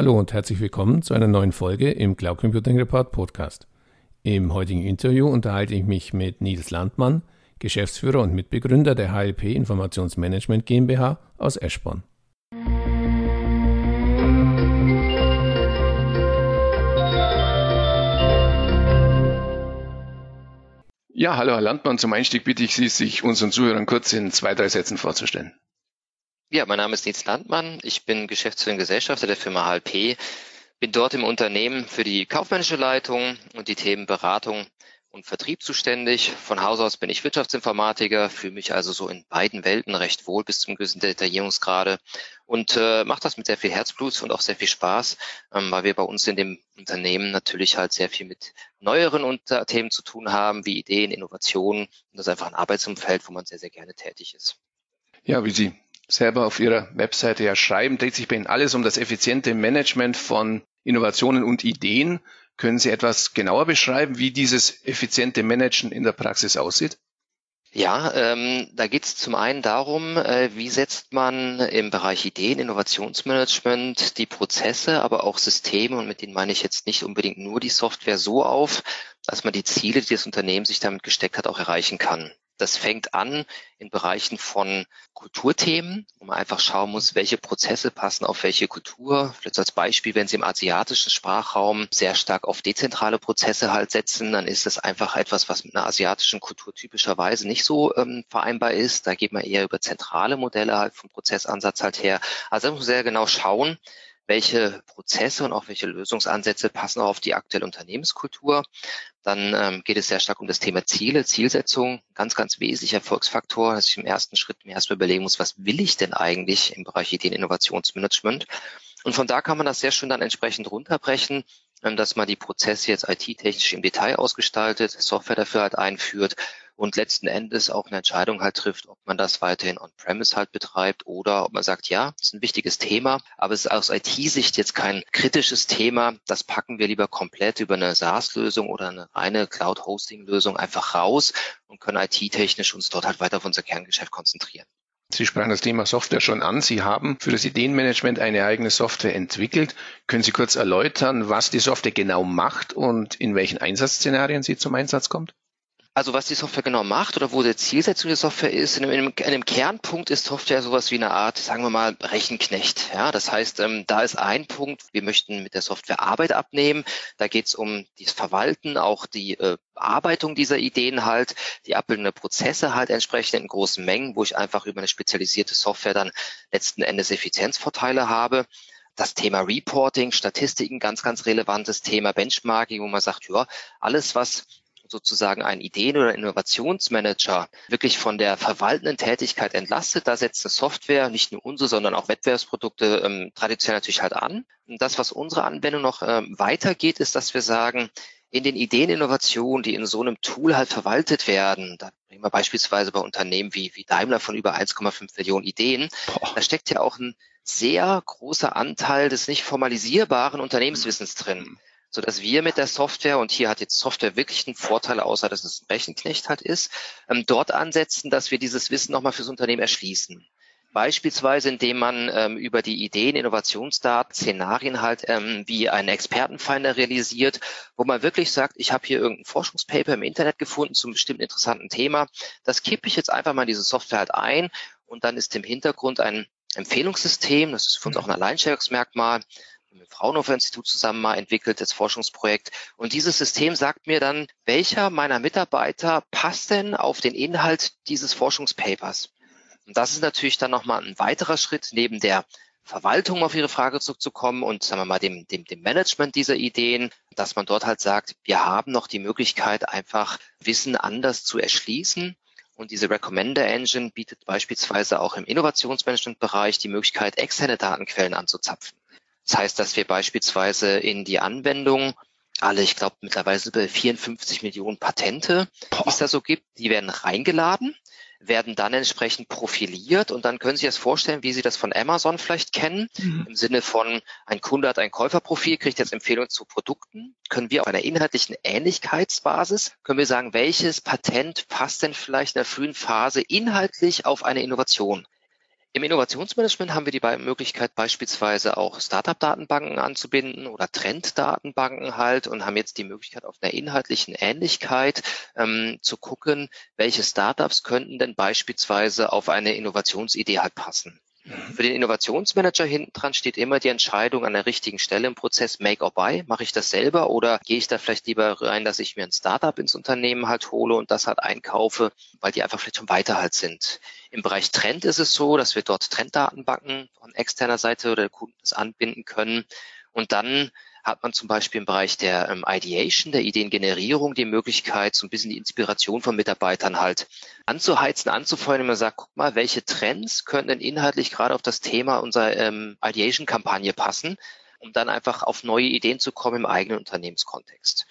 Hallo und herzlich willkommen zu einer neuen Folge im Cloud Computing Report Podcast. Im heutigen Interview unterhalte ich mich mit Nils Landmann, Geschäftsführer und Mitbegründer der HLP Informationsmanagement GmbH aus Eschborn. Ja, hallo Herr Landmann. Zum Einstieg bitte ich Sie, sich unseren Zuhörern kurz in zwei, drei Sätzen vorzustellen. Ja, mein Name ist Nils Landmann. Ich bin Geschäftsführer und Gesellschafter der Firma HLP. Bin dort im Unternehmen für die kaufmännische Leitung und die Themen Beratung und Vertrieb zuständig. Von Haus aus bin ich Wirtschaftsinformatiker, fühle mich also so in beiden Welten recht wohl bis zum gewissen Detaillierungsgrade und äh, mache das mit sehr viel Herzblut und auch sehr viel Spaß, ähm, weil wir bei uns in dem Unternehmen natürlich halt sehr viel mit neueren Unter Themen zu tun haben, wie Ideen, Innovationen. Und das ist einfach ein Arbeitsumfeld, wo man sehr, sehr gerne tätig ist. Ja, wie Sie selber auf Ihrer Webseite ja schreiben, dreht sich bei Ihnen alles um das effiziente Management von Innovationen und Ideen. Können Sie etwas genauer beschreiben, wie dieses effiziente Managen in der Praxis aussieht? Ja, ähm, da geht es zum einen darum, äh, wie setzt man im Bereich Ideen, Innovationsmanagement die Prozesse, aber auch Systeme, und mit denen meine ich jetzt nicht unbedingt nur die Software so auf, dass man die Ziele, die das Unternehmen sich damit gesteckt hat, auch erreichen kann. Das fängt an in Bereichen von Kulturthemen, wo man einfach schauen muss, welche Prozesse passen auf welche Kultur. Vielleicht als Beispiel, wenn Sie im asiatischen Sprachraum sehr stark auf dezentrale Prozesse halt setzen, dann ist das einfach etwas, was mit einer asiatischen Kultur typischerweise nicht so ähm, vereinbar ist. Da geht man eher über zentrale Modelle halt vom Prozessansatz halt her. Also da muss man sehr genau schauen, welche Prozesse und auch welche Lösungsansätze passen auch auf die aktuelle Unternehmenskultur. Dann ähm, geht es sehr stark um das Thema Ziele, Zielsetzung, ganz, ganz wesentlicher Erfolgsfaktor, dass ich im ersten Schritt mir erstmal überlegen muss, was will ich denn eigentlich im Bereich Ideen Innovationsmanagement? Und von da kann man das sehr schön dann entsprechend runterbrechen, ähm, dass man die Prozesse jetzt IT-technisch im Detail ausgestaltet, Software dafür halt einführt und letzten Endes auch eine Entscheidung halt trifft, ob man das weiterhin on-premise halt betreibt oder ob man sagt, ja, das ist ein wichtiges Thema, aber es ist aus IT-Sicht jetzt kein kritisches Thema. Das packen wir lieber komplett über eine SaaS-Lösung oder eine reine Cloud-Hosting-Lösung einfach raus und können IT-technisch uns dort halt weiter auf unser Kerngeschäft konzentrieren. Sie sprachen das Thema Software schon an. Sie haben für das Ideenmanagement eine eigene Software entwickelt. Können Sie kurz erläutern, was die Software genau macht und in welchen Einsatzszenarien sie zum Einsatz kommt? Also was die Software genau macht oder wo die Zielsetzung der Software ist, in einem, in einem Kernpunkt ist Software sowas wie eine Art, sagen wir mal, Rechenknecht. Ja, das heißt, ähm, da ist ein Punkt, wir möchten mit der Software Arbeit abnehmen. Da geht es um das Verwalten, auch die äh, Bearbeitung dieser Ideen halt, die Abbildung der Prozesse halt entsprechend in großen Mengen, wo ich einfach über eine spezialisierte Software dann letzten Endes Effizienzvorteile habe das Thema Reporting, Statistiken, ganz, ganz relevantes Thema, Benchmarking, wo man sagt, ja, alles, was sozusagen ein Ideen- oder Innovationsmanager wirklich von der verwaltenden Tätigkeit entlastet. Da setzt eine Software, nicht nur unsere, sondern auch Wettbewerbsprodukte ähm, traditionell natürlich halt an. Und das, was unsere Anwendung noch ähm, weitergeht, ist, dass wir sagen, in den Ideeninnovationen, die in so einem Tool halt verwaltet werden, da nehmen wir beispielsweise bei Unternehmen wie, wie Daimler von über 1,5 Millionen Ideen, Boah. da steckt ja auch ein sehr großer Anteil des nicht formalisierbaren Unternehmenswissens drin so dass wir mit der Software, und hier hat jetzt Software wirklich einen Vorteil, außer dass es ein Rechenknecht halt ist, ähm, dort ansetzen, dass wir dieses Wissen nochmal fürs Unternehmen erschließen. Beispielsweise, indem man ähm, über die Ideen, Innovationsdaten, Szenarien halt ähm, wie einen Expertenfinder realisiert, wo man wirklich sagt, ich habe hier irgendein Forschungspaper im Internet gefunden zum bestimmten interessanten Thema. Das kippe ich jetzt einfach mal in diese Software halt ein und dann ist im Hintergrund ein Empfehlungssystem, das ist für uns auch ein Alleinstellungsmerkmal, dem Fraunhofer Institut zusammen mal entwickeltes Forschungsprojekt. Und dieses System sagt mir dann, welcher meiner Mitarbeiter passt denn auf den Inhalt dieses Forschungspapers? Und das ist natürlich dann nochmal ein weiterer Schritt neben der Verwaltung auf Ihre Frage zurückzukommen und sagen wir mal dem, dem, dem Management dieser Ideen, dass man dort halt sagt, wir haben noch die Möglichkeit, einfach Wissen anders zu erschließen. Und diese Recommender Engine bietet beispielsweise auch im Innovationsmanagement-Bereich die Möglichkeit, externe Datenquellen anzuzapfen. Das heißt, dass wir beispielsweise in die Anwendung alle, ich glaube, mittlerweile sind bei 54 Millionen Patente, die es da so gibt, die werden reingeladen, werden dann entsprechend profiliert und dann können Sie sich das vorstellen, wie Sie das von Amazon vielleicht kennen, mhm. im Sinne von ein Kunde hat ein Käuferprofil, kriegt jetzt Empfehlungen zu Produkten, können wir auf einer inhaltlichen Ähnlichkeitsbasis, können wir sagen, welches Patent passt denn vielleicht in der frühen Phase inhaltlich auf eine Innovation? Im Innovationsmanagement haben wir die Möglichkeit, beispielsweise auch Startup-Datenbanken anzubinden oder Trend-Datenbanken halt und haben jetzt die Möglichkeit, auf einer inhaltlichen Ähnlichkeit ähm, zu gucken, welche Startups könnten denn beispielsweise auf eine Innovationsidee halt passen. Mhm. Für den Innovationsmanager hinten dran steht immer die Entscheidung an der richtigen Stelle im Prozess Make or Buy. Mache ich das selber oder gehe ich da vielleicht lieber rein, dass ich mir ein Startup ins Unternehmen halt hole und das halt einkaufe, weil die einfach vielleicht schon weiter halt sind. Im Bereich Trend ist es so, dass wir dort Trenddatenbanken von externer Seite oder Kunden anbinden können und dann hat man zum Beispiel im Bereich der ähm, Ideation, der Ideengenerierung die Möglichkeit, so ein bisschen die Inspiration von Mitarbeitern halt anzuheizen, anzufeuern, wenn man sagt, guck mal, welche Trends könnten denn inhaltlich gerade auf das Thema unserer ähm, Ideation-Kampagne passen, um dann einfach auf neue Ideen zu kommen im eigenen Unternehmenskontext.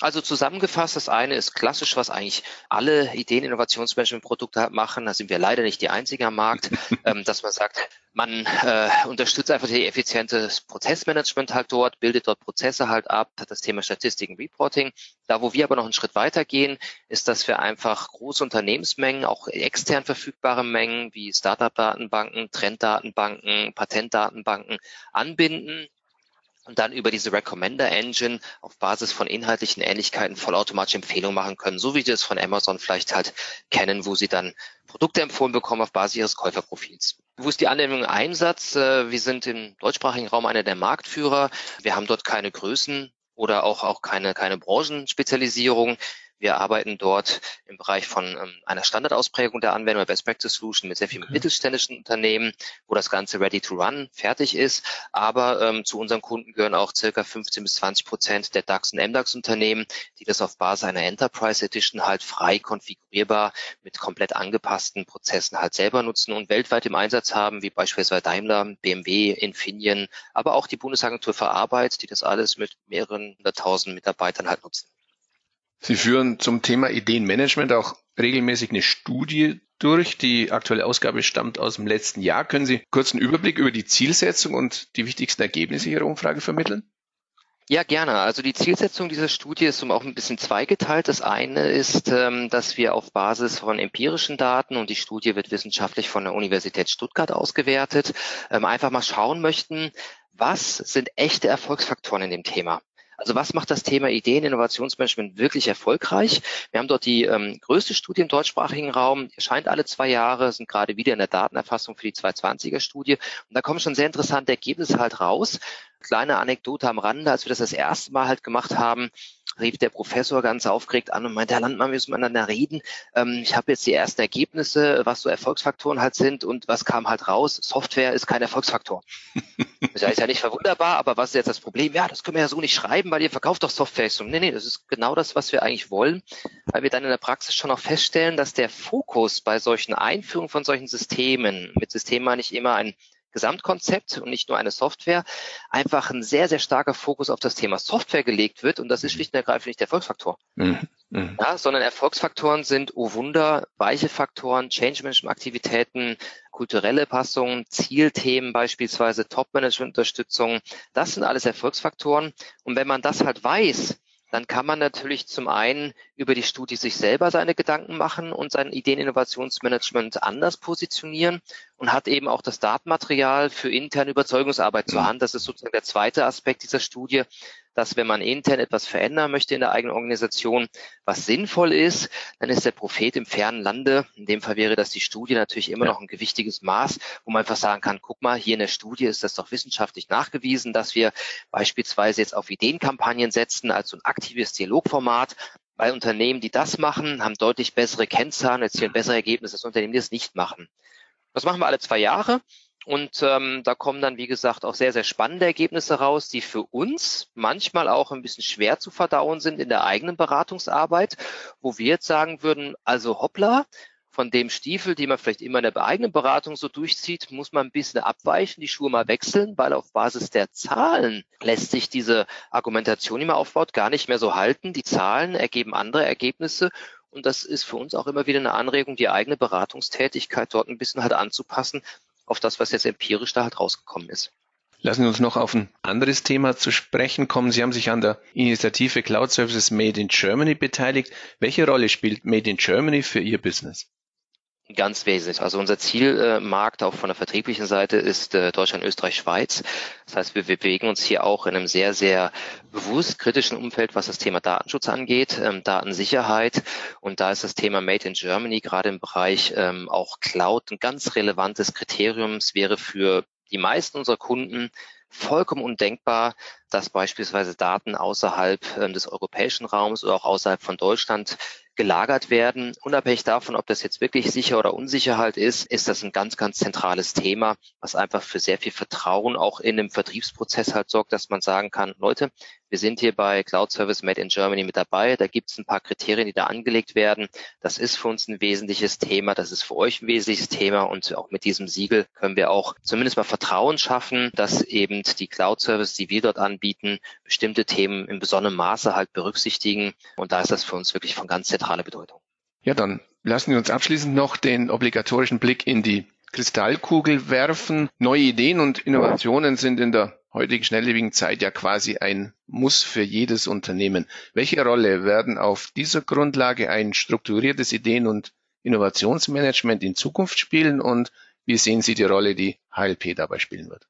Also zusammengefasst, das eine ist klassisch, was eigentlich alle Ideen-Innovationsmanagement-Produkte machen. Da sind wir leider nicht die einzigen am Markt, ähm, dass man sagt, man äh, unterstützt einfach die effiziente Prozessmanagement halt dort, bildet dort Prozesse halt ab, hat das Thema Statistiken, Reporting. Da, wo wir aber noch einen Schritt weiter gehen, ist, dass wir einfach große Unternehmensmengen, auch extern verfügbare Mengen wie Startup-Datenbanken, Trenddatenbanken, Patentdatenbanken anbinden und dann über diese Recommender Engine auf Basis von inhaltlichen Ähnlichkeiten vollautomatisch Empfehlungen machen können, so wie wir es von Amazon vielleicht halt kennen, wo sie dann Produkte empfohlen bekommen auf Basis ihres Käuferprofils. Wo ist die Anwendung im Einsatz? Äh, wir sind im deutschsprachigen Raum einer der Marktführer. Wir haben dort keine Größen oder auch, auch keine, keine Branchenspezialisierung. Wir arbeiten dort im Bereich von ähm, einer Standardausprägung der Anwendung, Best Practice Solution mit sehr vielen okay. mittelständischen Unternehmen, wo das Ganze ready to run fertig ist. Aber ähm, zu unseren Kunden gehören auch circa 15 bis 20 Prozent der DAX und MDAX Unternehmen, die das auf Basis einer Enterprise Edition halt frei konfigurierbar mit komplett angepassten Prozessen halt selber nutzen und weltweit im Einsatz haben, wie beispielsweise Daimler, BMW, Infineon, aber auch die Bundesagentur für Arbeit, die das alles mit mehreren hunderttausend Mitarbeitern halt nutzen. Sie führen zum Thema Ideenmanagement auch regelmäßig eine Studie durch. Die aktuelle Ausgabe stammt aus dem letzten Jahr. Können Sie kurz einen Überblick über die Zielsetzung und die wichtigsten Ergebnisse Ihrer Umfrage vermitteln? Ja, gerne. Also die Zielsetzung dieser Studie ist auch ein bisschen zweigeteilt. Das eine ist, ähm, dass wir auf Basis von empirischen Daten und die Studie wird wissenschaftlich von der Universität Stuttgart ausgewertet, ähm, einfach mal schauen möchten, was sind echte Erfolgsfaktoren in dem Thema? Also was macht das Thema Ideen, Innovationsmanagement wirklich erfolgreich? Wir haben dort die ähm, größte Studie im deutschsprachigen Raum, erscheint alle zwei Jahre, sind gerade wieder in der Datenerfassung für die 220er Studie. Und da kommen schon sehr interessante Ergebnisse halt raus. Kleine Anekdote am Rande, als wir das das erste Mal halt gemacht haben, rief der Professor ganz aufgeregt an und meinte, Herr Landmann, wir müssen miteinander reden. Ähm, ich habe jetzt die ersten Ergebnisse, was so Erfolgsfaktoren halt sind und was kam halt raus? Software ist kein Erfolgsfaktor. das ist ja nicht verwunderbar, aber was ist jetzt das Problem? Ja, das können wir ja so nicht schreiben, weil ihr verkauft doch Software. So, nee, nee, das ist genau das, was wir eigentlich wollen, weil wir dann in der Praxis schon auch feststellen, dass der Fokus bei solchen Einführungen von solchen Systemen, mit Systemen meine ich immer ein Gesamtkonzept und nicht nur eine Software, einfach ein sehr, sehr starker Fokus auf das Thema Software gelegt wird. Und das ist schlicht und ergreifend nicht der Erfolgsfaktor. Mhm. Mhm. Ja, sondern Erfolgsfaktoren sind, oh Wunder, weiche Faktoren, Change Management Aktivitäten, kulturelle Passungen, Zielthemen beispielsweise, Top-Management-Unterstützung. Das sind alles Erfolgsfaktoren. Und wenn man das halt weiß, dann kann man natürlich zum einen über die Studie sich selber seine Gedanken machen und sein Ideeninnovationsmanagement anders positionieren und hat eben auch das Datenmaterial für interne Überzeugungsarbeit zur mhm. Hand. Das ist sozusagen der zweite Aspekt dieser Studie, dass wenn man intern etwas verändern möchte in der eigenen Organisation, was sinnvoll ist, dann ist der Prophet im fernen Lande. In dem Fall wäre das die Studie natürlich immer noch ein gewichtiges Maß, wo man einfach sagen kann, guck mal, hier in der Studie ist das doch wissenschaftlich nachgewiesen, dass wir beispielsweise jetzt auf Ideenkampagnen setzen, als so ein aktives Dialogformat. Weil Unternehmen, die das machen, haben deutlich bessere Kennzahlen, erzielen bessere Ergebnisse als Unternehmen, die das nicht machen. Das machen wir alle zwei Jahre. Und ähm, da kommen dann, wie gesagt, auch sehr, sehr spannende Ergebnisse raus, die für uns manchmal auch ein bisschen schwer zu verdauen sind in der eigenen Beratungsarbeit, wo wir jetzt sagen würden, also hoppla, von dem Stiefel, die man vielleicht immer in der eigenen Beratung so durchzieht, muss man ein bisschen abweichen, die Schuhe mal wechseln, weil auf Basis der Zahlen lässt sich diese Argumentation, die man aufbaut, gar nicht mehr so halten. Die Zahlen ergeben andere Ergebnisse und das ist für uns auch immer wieder eine Anregung, die eigene Beratungstätigkeit dort ein bisschen halt anzupassen, auf das, was jetzt empirisch da halt rausgekommen ist. Lassen Sie uns noch auf ein anderes Thema zu sprechen kommen. Sie haben sich an der Initiative Cloud Services Made in Germany beteiligt. Welche Rolle spielt Made in Germany für Ihr Business? Ganz wesentlich. Also unser Zielmarkt auch von der vertrieblichen Seite ist äh, Deutschland, Österreich, Schweiz. Das heißt, wir bewegen uns hier auch in einem sehr, sehr bewusst kritischen Umfeld, was das Thema Datenschutz angeht, ähm, Datensicherheit. Und da ist das Thema Made in Germany gerade im Bereich ähm, auch Cloud ein ganz relevantes Kriterium. Es wäre für die meisten unserer Kunden vollkommen undenkbar, dass beispielsweise Daten außerhalb äh, des europäischen Raums oder auch außerhalb von Deutschland gelagert werden. Unabhängig davon, ob das jetzt wirklich sicher oder unsicher halt ist, ist das ein ganz, ganz zentrales Thema, was einfach für sehr viel Vertrauen auch in dem Vertriebsprozess halt sorgt, dass man sagen kann, Leute, wir sind hier bei Cloud Service Made in Germany mit dabei. Da gibt es ein paar Kriterien, die da angelegt werden. Das ist für uns ein wesentliches Thema. Das ist für euch ein wesentliches Thema. Und auch mit diesem Siegel können wir auch zumindest mal Vertrauen schaffen, dass eben die Cloud Service, die wir dort anbieten, bestimmte Themen in besonderem Maße halt berücksichtigen. Und da ist das für uns wirklich von ganz zentraler Bedeutung. Ja, dann lassen wir uns abschließend noch den obligatorischen Blick in die Kristallkugel werfen. Neue Ideen und Innovationen sind in der heutigen schnelllebigen Zeit ja quasi ein Muss für jedes Unternehmen. Welche Rolle werden auf dieser Grundlage ein strukturiertes Ideen- und Innovationsmanagement in Zukunft spielen und wie sehen Sie die Rolle, die HLP dabei spielen wird?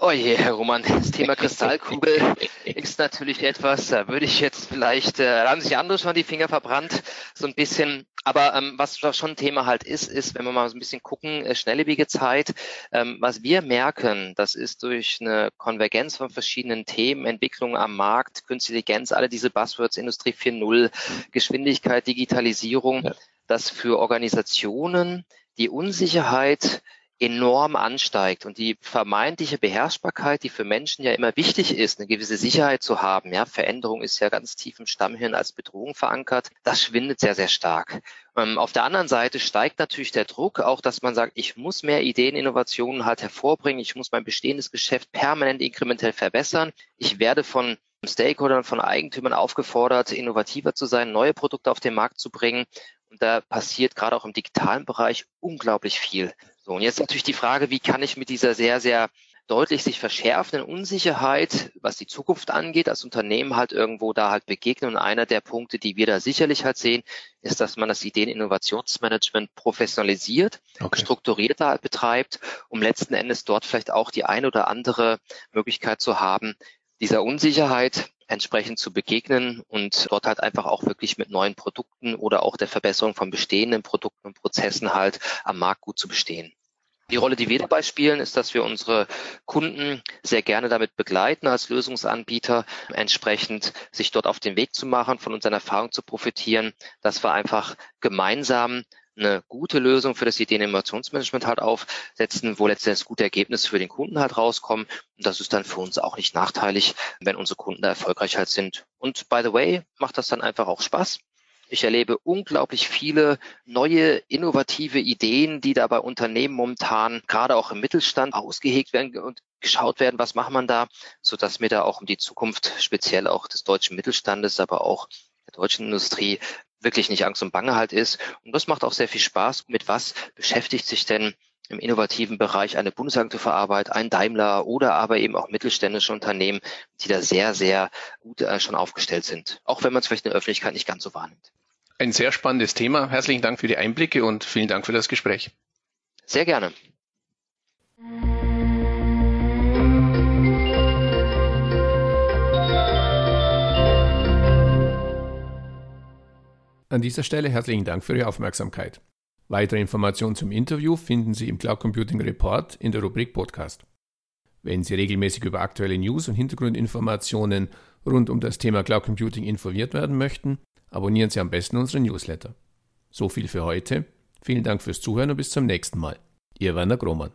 Oh je, Herr Roman, das Thema Kristallkugel ist natürlich etwas, da würde ich jetzt vielleicht, äh, da haben sich andere schon die Finger verbrannt, so ein bisschen. Aber ähm, was schon ein Thema halt ist, ist, wenn wir mal so ein bisschen gucken, äh, schnelllebige Zeit, ähm, was wir merken, das ist durch eine Konvergenz von verschiedenen Themen, Entwicklungen am Markt, Künstliche Intelligenz, alle diese Buzzwords, Industrie 4.0, Geschwindigkeit, Digitalisierung, ja. dass für Organisationen die Unsicherheit enorm ansteigt und die vermeintliche Beherrschbarkeit, die für Menschen ja immer wichtig ist, eine gewisse Sicherheit zu haben, ja, Veränderung ist ja ganz tief im Stammhirn als Bedrohung verankert, das schwindet sehr, sehr stark. Ähm, auf der anderen Seite steigt natürlich der Druck, auch dass man sagt, ich muss mehr Ideen, Innovationen halt hervorbringen, ich muss mein bestehendes Geschäft permanent inkrementell verbessern, ich werde von Stakeholdern, von Eigentümern aufgefordert, innovativer zu sein, neue Produkte auf den Markt zu bringen. Und da passiert gerade auch im digitalen Bereich unglaublich viel. So, und jetzt natürlich die Frage, wie kann ich mit dieser sehr, sehr deutlich sich verschärfenden Unsicherheit, was die Zukunft angeht, als Unternehmen halt irgendwo da halt begegnen. Und einer der Punkte, die wir da sicherlich halt sehen, ist, dass man das Ideen-Innovationsmanagement professionalisiert, okay. strukturierter halt betreibt, um letzten Endes dort vielleicht auch die eine oder andere Möglichkeit zu haben, dieser Unsicherheit entsprechend zu begegnen und dort halt einfach auch wirklich mit neuen Produkten oder auch der Verbesserung von bestehenden Produkten und Prozessen halt am Markt gut zu bestehen. Die Rolle, die wir dabei spielen, ist, dass wir unsere Kunden sehr gerne damit begleiten, als Lösungsanbieter entsprechend sich dort auf den Weg zu machen, von unseren Erfahrungen zu profitieren, dass wir einfach gemeinsam eine gute Lösung für das Ideen-Innovationsmanagement halt aufsetzen, wo letztendlich gute Ergebnisse für den Kunden halt rauskommen. Und das ist dann für uns auch nicht nachteilig, wenn unsere Kunden da erfolgreich halt sind. Und by the way, macht das dann einfach auch Spaß. Ich erlebe unglaublich viele neue, innovative Ideen, die da bei Unternehmen momentan, gerade auch im Mittelstand, ausgehegt werden und geschaut werden, was macht man da, so dass mir da auch um die Zukunft speziell auch des deutschen Mittelstandes, aber auch der deutschen Industrie wirklich nicht Angst und Bange halt ist. Und das macht auch sehr viel Spaß. Mit was beschäftigt sich denn im innovativen Bereich eine Bundesagentur für Arbeit, ein Daimler oder aber eben auch mittelständische Unternehmen, die da sehr, sehr gut äh, schon aufgestellt sind. Auch wenn man es vielleicht in der Öffentlichkeit nicht ganz so wahrnimmt. Ein sehr spannendes Thema. Herzlichen Dank für die Einblicke und vielen Dank für das Gespräch. Sehr gerne. An dieser Stelle herzlichen Dank für Ihre Aufmerksamkeit. Weitere Informationen zum Interview finden Sie im Cloud Computing Report in der Rubrik Podcast. Wenn Sie regelmäßig über aktuelle News und Hintergrundinformationen rund um das Thema Cloud Computing informiert werden möchten, abonnieren Sie am besten unsere Newsletter. So viel für heute. Vielen Dank fürs Zuhören und bis zum nächsten Mal. Ihr Werner Grohmann.